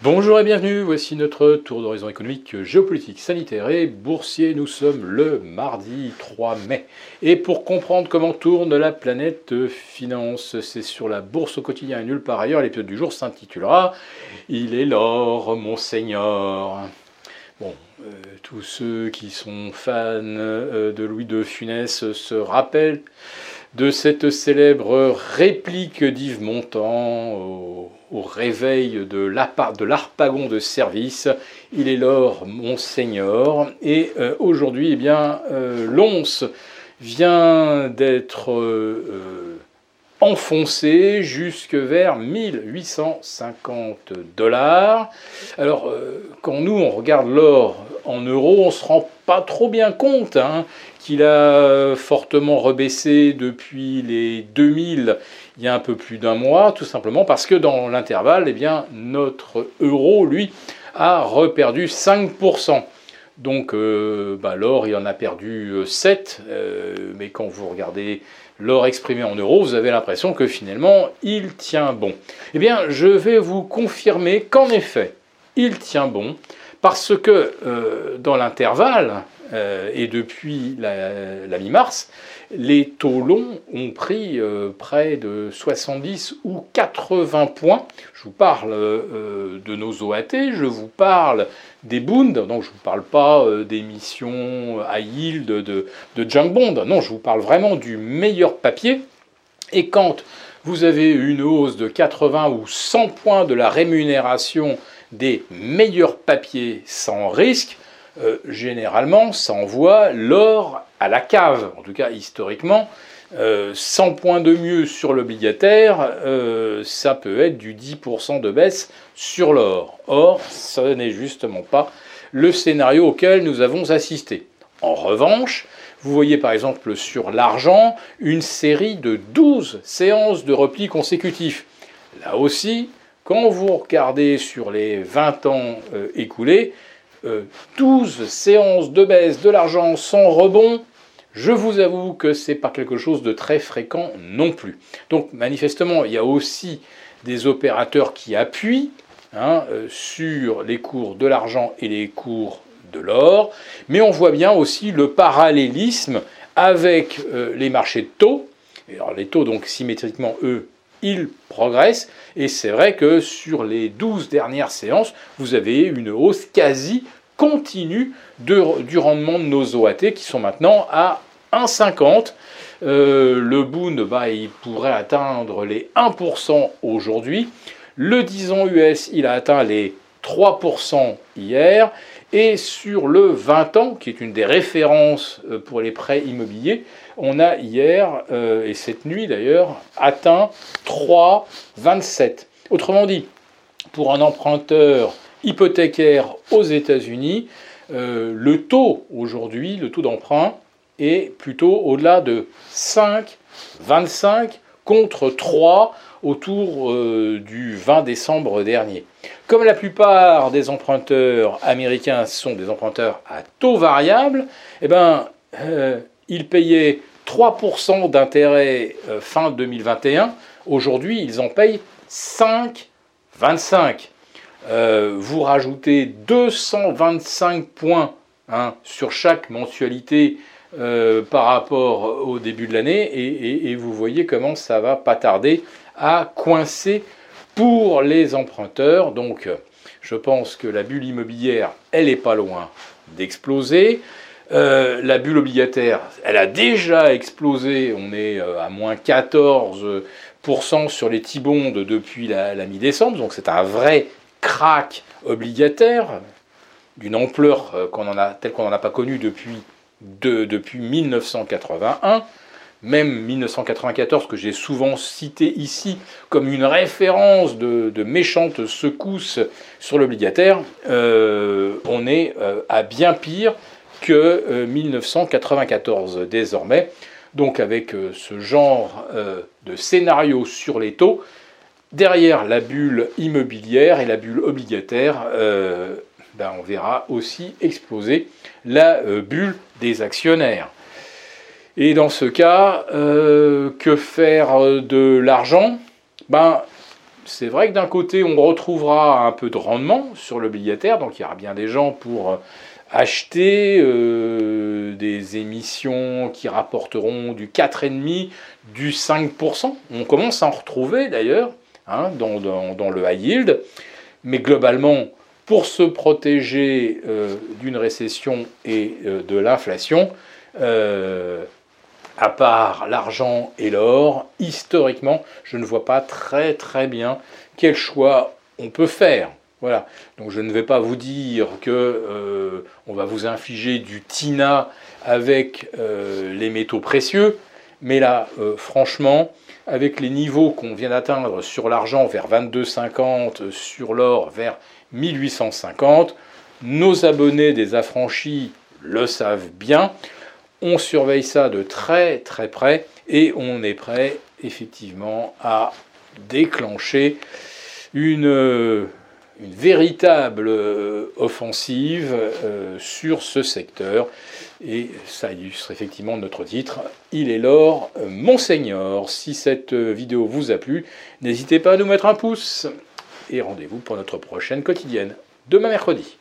Bonjour et bienvenue, voici notre tour d'horizon économique, géopolitique, sanitaire et boursier. Nous sommes le mardi 3 mai. Et pour comprendre comment tourne la planète finance, c'est sur la bourse au quotidien et nulle part ailleurs. L'épisode du jour s'intitulera Il est l'or, mon seigneur. Bon, euh, tous ceux qui sont fans euh, de Louis de Funès se rappellent de cette célèbre réplique d'Yves Montand au, réveil de l'Arpagon de service. Il est l'or, monseigneur. Et euh, aujourd'hui, eh bien, euh, l'once vient d'être euh, enfoncé jusque vers 1850 dollars. Alors, quand nous, on regarde l'or en euros, on se rend pas trop bien compte hein, qu'il a fortement rebaissé depuis les 2000 il y a un peu plus d'un mois, tout simplement parce que dans l'intervalle, eh bien, notre euro, lui, a reperdu 5%. Donc euh, bah, l'or, il en a perdu 7, euh, euh, mais quand vous regardez l'or exprimé en euros, vous avez l'impression que finalement, il tient bon. Eh bien, je vais vous confirmer qu'en effet, il tient bon, parce que dans l'intervalle, euh, et depuis la, mi-mars, les taux longs ont pris euh, près de 70 ou 80 points. Je vous parle euh, de nos OAT, je vous parle des Bund, donc je ne vous parle pas des missions à yield de, de junk bond, non, je vous parle vraiment du meilleur papier. Et quand vous avez une hausse de 80 ou 100 points de la rémunération des meilleurs papiers sans risque, euh, généralement, ça envoie l'or à la cave. En tout cas, historiquement, 100 euh, points de mieux sur l'obligataire, euh, ça peut être du 10% de baisse sur l'or. Or, ce n'est justement pas le scénario auquel nous avons assisté. En revanche, vous voyez par exemple sur l'argent une série de 12 séances de repli consécutifs. Là aussi, quand vous regardez sur les 20 ans écoulés, 12 euh, séances de baisse de l'argent sans rebond, je vous avoue que c'est pas quelque chose de très fréquent non plus. Donc manifestement, il y a aussi des opérateurs qui appuient hein, euh, sur les cours de l'argent et les cours de l'or, mais on voit bien aussi le parallélisme avec euh, les marchés de taux. les taux, donc symétriquement, eux, ils progressent. Et c'est vrai que sur les 12 dernières séances, vous avez une hausse quasi continue du rendement de nos OAT qui sont maintenant à 1,50. Euh, le Boon, bah, il pourrait atteindre les 1% aujourd'hui. Le 10 ans US, il a atteint les 3% hier. Et sur le 20 ans, qui est une des références euh, pour les prêts immobiliers, on a hier, euh, et cette nuit d'ailleurs, atteint 3,27. Autrement dit, pour un emprunteur hypothécaire aux États-Unis, euh, le taux aujourd'hui, le taux d'emprunt, est plutôt au-delà de 5,25 contre 3 autour euh, du 20 décembre dernier. Comme la plupart des emprunteurs américains sont des emprunteurs à taux variable, eh ben, euh, ils payaient 3% d'intérêt fin 2021. Aujourd'hui, ils en payent 5,25. Euh, vous rajoutez 225 points hein, sur chaque mensualité euh, par rapport au début de l'année et, vous voyez comment ça va pas tarder à coincer pour les emprunteurs. Donc je pense que la bulle immobilière, elle n'est pas loin d'exploser. Euh, la bulle obligataire, elle a déjà explosé, on est à moins 14% sur les T-bonds depuis la mi-décembre, donc c'est un vrai crack obligataire d'une ampleur euh, qu'on en telle qu'on n'en a pas connue depuis, depuis 1981, même 1994 que j'ai souvent cité ici comme une référence de, méchante secousse sur l'obligataire, euh, on est euh, à bien pire que 1994 désormais. Donc avec ce genre de scénario sur les taux, Derrière la bulle immobilière et la bulle obligataire, euh, ben, on verra aussi exploser la euh, bulle des actionnaires. Et dans ce cas, euh, que faire de l'argent? Ben, c'est vrai que d'un côté, on retrouvera un peu de rendement sur l'obligataire, donc il y aura bien des gens pour acheter euh, des émissions qui rapporteront du 4,5%, du 5%. On commence à en retrouver d'ailleurs hein, dans, le high yield. Mais globalement, pour se protéger euh, d'une récession et euh, de l'inflation, à part l'argent et l'or, historiquement, je ne vois pas très bien quel choix on peut faire. Voilà. Donc je ne vais pas vous dire que euh, on va vous infliger du TINA avec euh, les métaux précieux, mais là, euh, franchement, avec les niveaux qu'on vient d'atteindre sur l'argent vers 22,50, sur l'or vers 1850, nos abonnés des affranchis le savent bien. On surveille ça de très très près et on est prêt effectivement à déclencher une une véritable euh, offensive euh, sur ce secteur. Et ça illustre effectivement notre titre. Il est l'or, euh, Monseigneur. Si cette vidéo vous a plu, n'hésitez pas à nous mettre un pouce. Et rendez-vous pour notre prochaine quotidienne, demain mercredi.